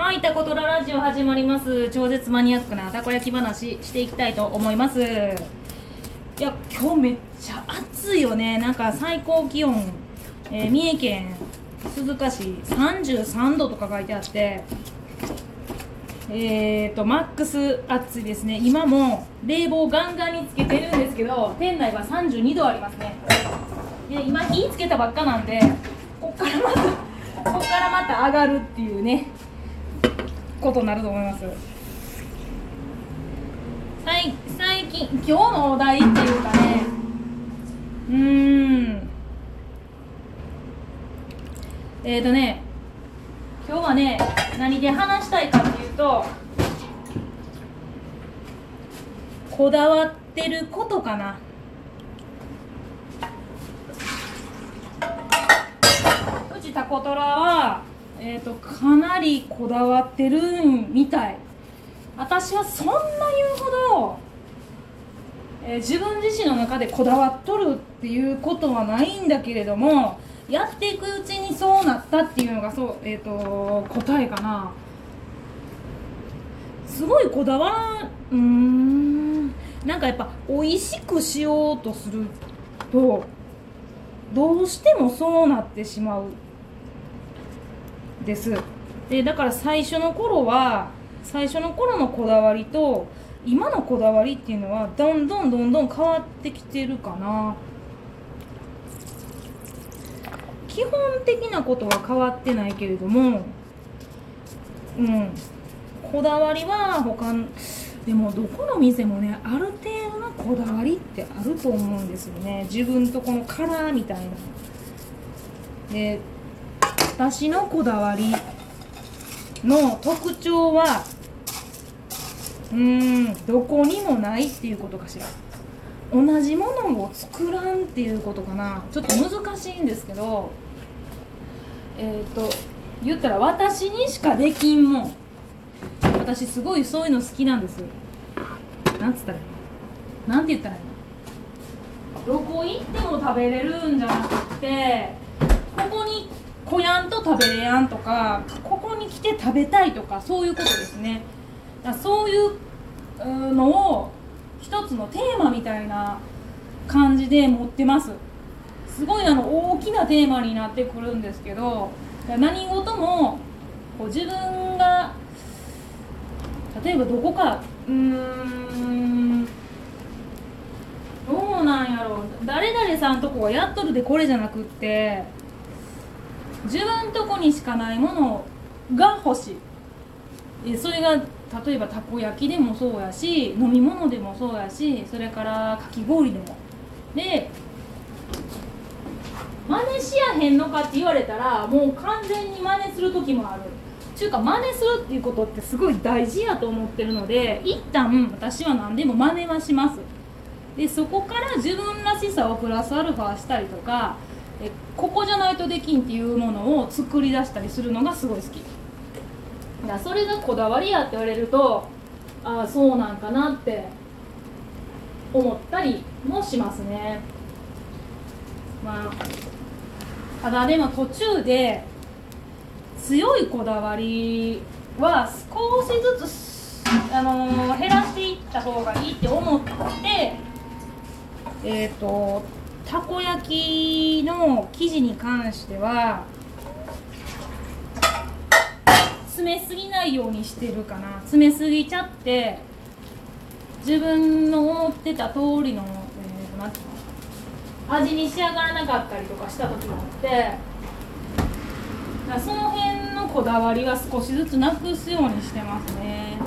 はい、タコトララジオ始まります。超絶マニアックなたこ焼き話していきたいと思います。いや、今日めっちゃ暑いよね。なんか最高気温、えー三重県鈴鹿市33度とか書いてあって、えーと、マックス暑いですね。今も冷房ガンガンにつけてるんですけど、店内は32度ありますね。で今火つけたばっかなんで、こっからまた、こっからまた上がるっていうね。ことになると思います。最最近今日のお題っていうかね。うん。えーとね今日はね何で話したいかっていうとこだわってることかな。うちタコトラはえー、とかなりこだわってるみたい。私はそんな言うほど、えー自分自身の中でこだわっとるっていうことはないんだけれどもやっていくうちにそうなったっていうのがそう、えー、と答えかな。すごいこだわうーんなんかやっぱ美味しくしようとするとどうしてもそうなってしまう。です。でだから最初の頃は最初の頃のこだわりと今のこだわりっていうのはどんどんどんどん変わってきてるかな。基本的なことは変わってないけれどもうん。こだわりは他のでもどこの店もねある程度のこだわりってあると思うんですよね。自分とこのカラーみたいなで私のこだわりの特徴はうーんどこにもないっていうことかしら。同じものを作らんっていうことかな。ちょっと難しいんですけどえっ、と言ったら私にしかできんもん。私すごいそういうの好きなんです。なんつったらいいなんて言ったらいいの？どこ行っても食べれるんじゃなくてここに来やんと食べれやんとかここに来て食べたいとかそういうことですね。だそういうのを一つのテーマみたいな感じで持ってます。すごいあの大きなテーマになってくるんですけど何事もこう自分が例えばどこかうーんどうなんやろう。誰々さんとこがやっとるでこれじゃなくって自分とこにしかないものが欲しい。それが例えばたこ焼きでもそうやし飲み物でもそうやしそれからかき氷でも。で真似しやへんのかって言われたらもう完全に真似する時もある。ちゅうか真似するっていうことってすごい大事やと思ってるので一旦私は何でも真似はします。でそこから自分らしさをプラスアルファしたりとかえここじゃないとできんっていうものを作り出したりするのがすごい好き。だそれがこだわりやって言われるとああそうなんかなって思ったりもしますね。まあただでも途中で強いこだわりは少しずつあのー減らしていった方がいいって思ってえっ、とたこ焼きの生地に関しては詰めすぎないようにしてるかな。詰めすぎちゃって自分の思ってた通りの、えー、なの味に仕上がらなかったりとかした時もあってだその辺のこだわりは少しずつなくすようにしてますね。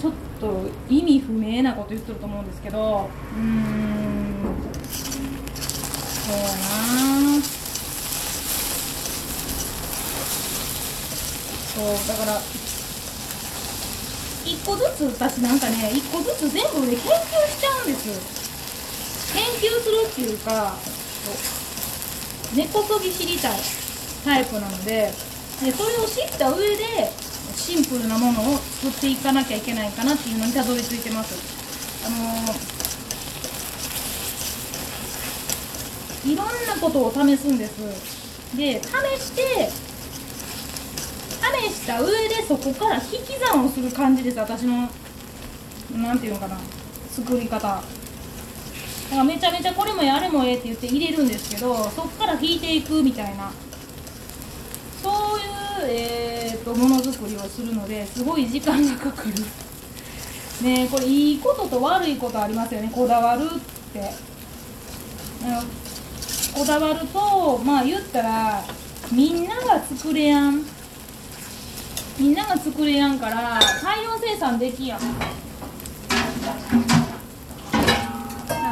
ちょっと意味不明なこと言ってると思うんですけどうん。そうやな。そうだから一個ずつ私なんかね一個ずつ全部ね研究しちゃうんです。研究するっていうか根こそぎ知りたいタイプなのででそれを知った上でシンプルなものを作っていかなきゃいけないかなっていうのにたどり着いてます。あのーいろんなことを試すんです。で試して試した上でそこから引き算をする感じです。私のなんていうのかな。作り方。だからめちゃめちゃこれもやれもええって言って入れるんですけどそこから引いていくみたいな。そういう、えーと、ものづくりをするのですごい時間がかかる。ねこれいいことと悪いことありますよね。こだわるって。こだわるとまあ言ったらみんなが作れやん。みんなが作れやんから大量生産できやん。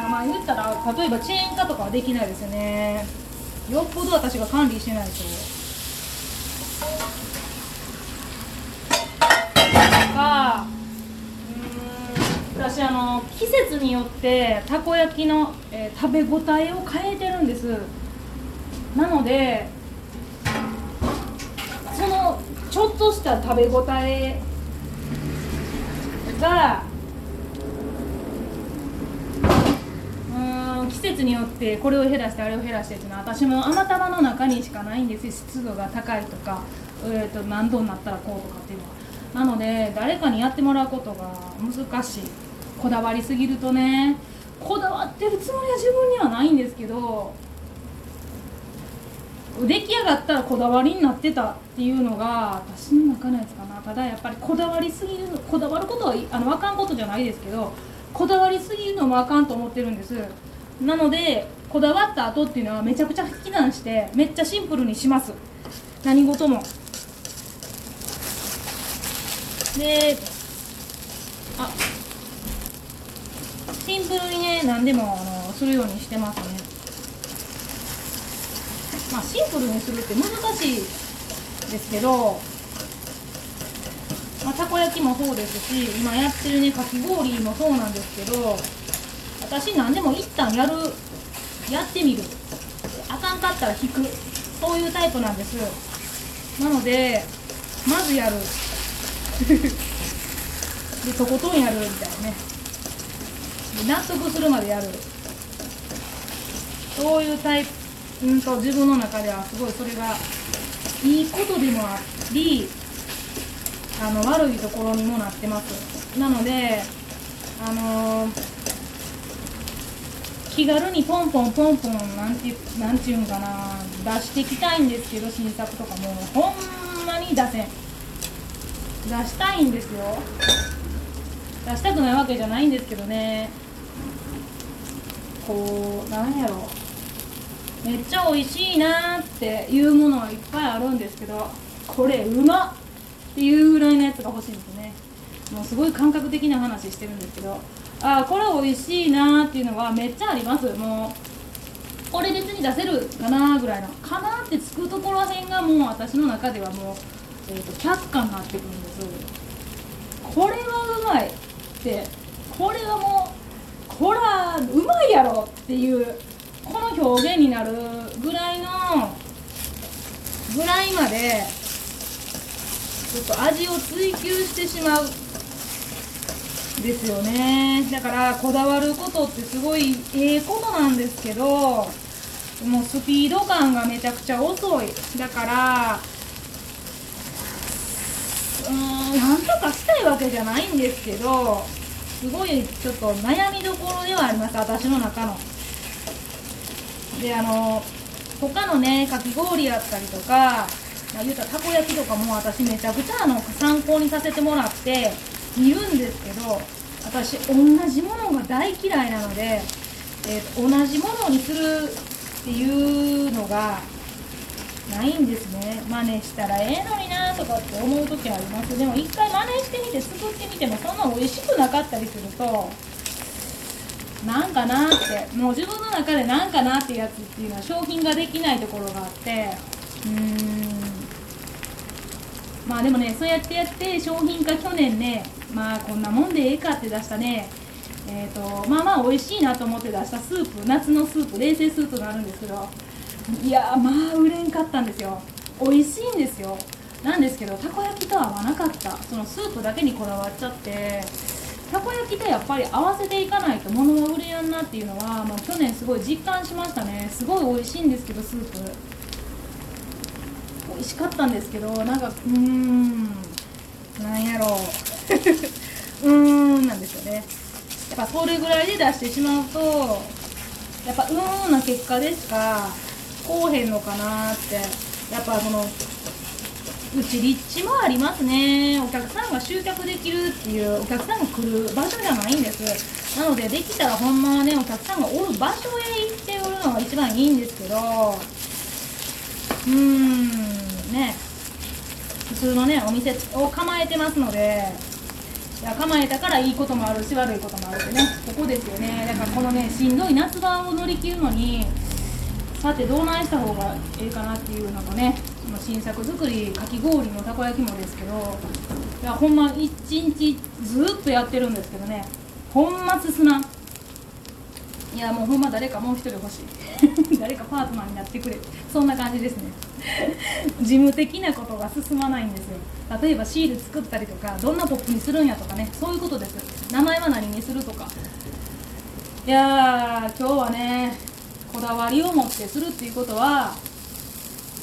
まあ言ったら例えばチェーン化とかはできないですよね。よっぽど私が管理してないと。かうん私あの季節によってたこ焼きの、えー、食べ応えを変えてるんです。なのでそのちょっとした食べ応えがうん季節によってこれを減らしてあれを減らしてっていうのは私も甘玉の中にしかないんです湿度が高いとか、えー、と何度になったらこうとかっていうのは。なので誰かにやってもらうことが難しい。こだわりすぎるとねこだわってるつもりは自分にはないんですけど出来上がったらこだわりになってたっていうのが私の中のやつかな。ただやっぱりこだわりすぎるこだわることはあのあかんことじゃないですけどこだわりすぎるのもあかんと思ってるんです。なのでこだわった後っていうのはめちゃくちゃ引き算してめっちゃシンプルにします。何事も。であシンプルにね何でもあのするようにしてますね。まあシンプルにするって難しいですけどまあ、たこ焼きもそうですし今やってるねかき氷もそうなんですけど私何でも一旦やるやってみる。あかんかったら引く。そういうタイプなんです。なのでまずやる。でとことんやるみたいなね。納得するまでやる。そういうタイプ、うんと自分の中ではすごいそれがいいことでもありあの悪いところにもなってます。なのであの、気軽にポンポンポンポンなんてなんていうんかな出していきたいんですけど新作とかもほんまに出せん。出したいんですよ。出したくないわけじゃないんですけどね。こうなんやろ。めっちゃ美味しいなっていうものはいっぱいあるんですけどこれうまっっていうぐらいのやつが欲しいんですね。もうすごい感覚的な話してるんですけどああこれ美味しいなっていうのはめっちゃあります。もうこれ別に出せるかなぐらいのかなってつくところらへんがもう私の中ではもう、えーと、却下になってくるんです。これはうまいってこれはもうこれはうまいやろっていうこの表現になるぐらいのぐらいまでちょっと味を追求してしまうですよね。だからこだわることってすごいええことなんですけどもうスピード感がめちゃくちゃ遅い。だからうーんなんとかしたいわけじゃないんですけどすごいちょっと悩みどころではあります私の中の。であの他のねかき氷やったりとかまあ、言うたらたこ焼きとかも私めちゃくちゃあの参考にさせてもらって見るんですけど私同じものが大嫌いなので、えー、同じものにするっていうのがないんですね。真似したらええのになとかって思う時あります。でも一回真似してみて作ってみてもそんな美味しくなかったりするとなんかなってもう自分の中でなんかなってやつっていうのは商品ができないところがあってうーん。まあでもねそうやってやって商品化去年ねまあこんなもんでええかって出したね。えーと、まあまあ美味しいなと思って出したスープ夏のスープ冷製スープがあるんですけどいやまあ売れんかったんですよ。美味しいんですよ。なんですけどたこ焼きとは合わなかった。そのスープだけにこだわっちゃって。たこ焼きとやっぱり合わせていかないと物が売れやんなっていうのはもう去年すごい実感しましたね。すごい美味しいんですけどスープ。美味しかったんですけどなんかうーんなんやろう。うーんなんですよね。やっぱそれぐらいで出してしまうとやっぱうーんな結果でしかこうへんのかなって。やっぱそのうち立地もありますね。お客さんが集客できるっていうお客さんが来る場所じゃないんです。なのでできたらほんまはねお客さんがおる場所へ行っておるのが一番いいんですけど。うーんね。普通のねお店を構えてますので。いや構えたからいいこともあるし悪いこともあるってね。ここですよね。だからこのねしんどい夏場を乗り切るのにさてどうないした方がいいかなっていうのとね今新作作りかき氷もたこ焼きもですけどいやほんま一日ずっとやってるんですけどねほんま進まん。いやもうほんま誰かもう一人欲しい。誰かパートナーになってくれ。そんな感じですね。事務的なことが進まないんですよ。例えばシール作ったりとかどんなポップにするんやとかねそういうことです名前は何にするとか。いやー今日はねこだわりを持ってするっていうことは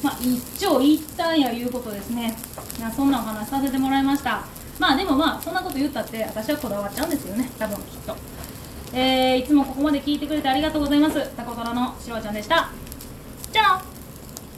まあ一長一短やいうことですね。いやそんなお話させてもらいました。まあでもまあそんなこと言ったって私はこだわっちゃうんですよね。多分きっと。えー、いつもここまで聞いてくれてありがとうございます。タコトラのしろちゃんでした。じゃあ。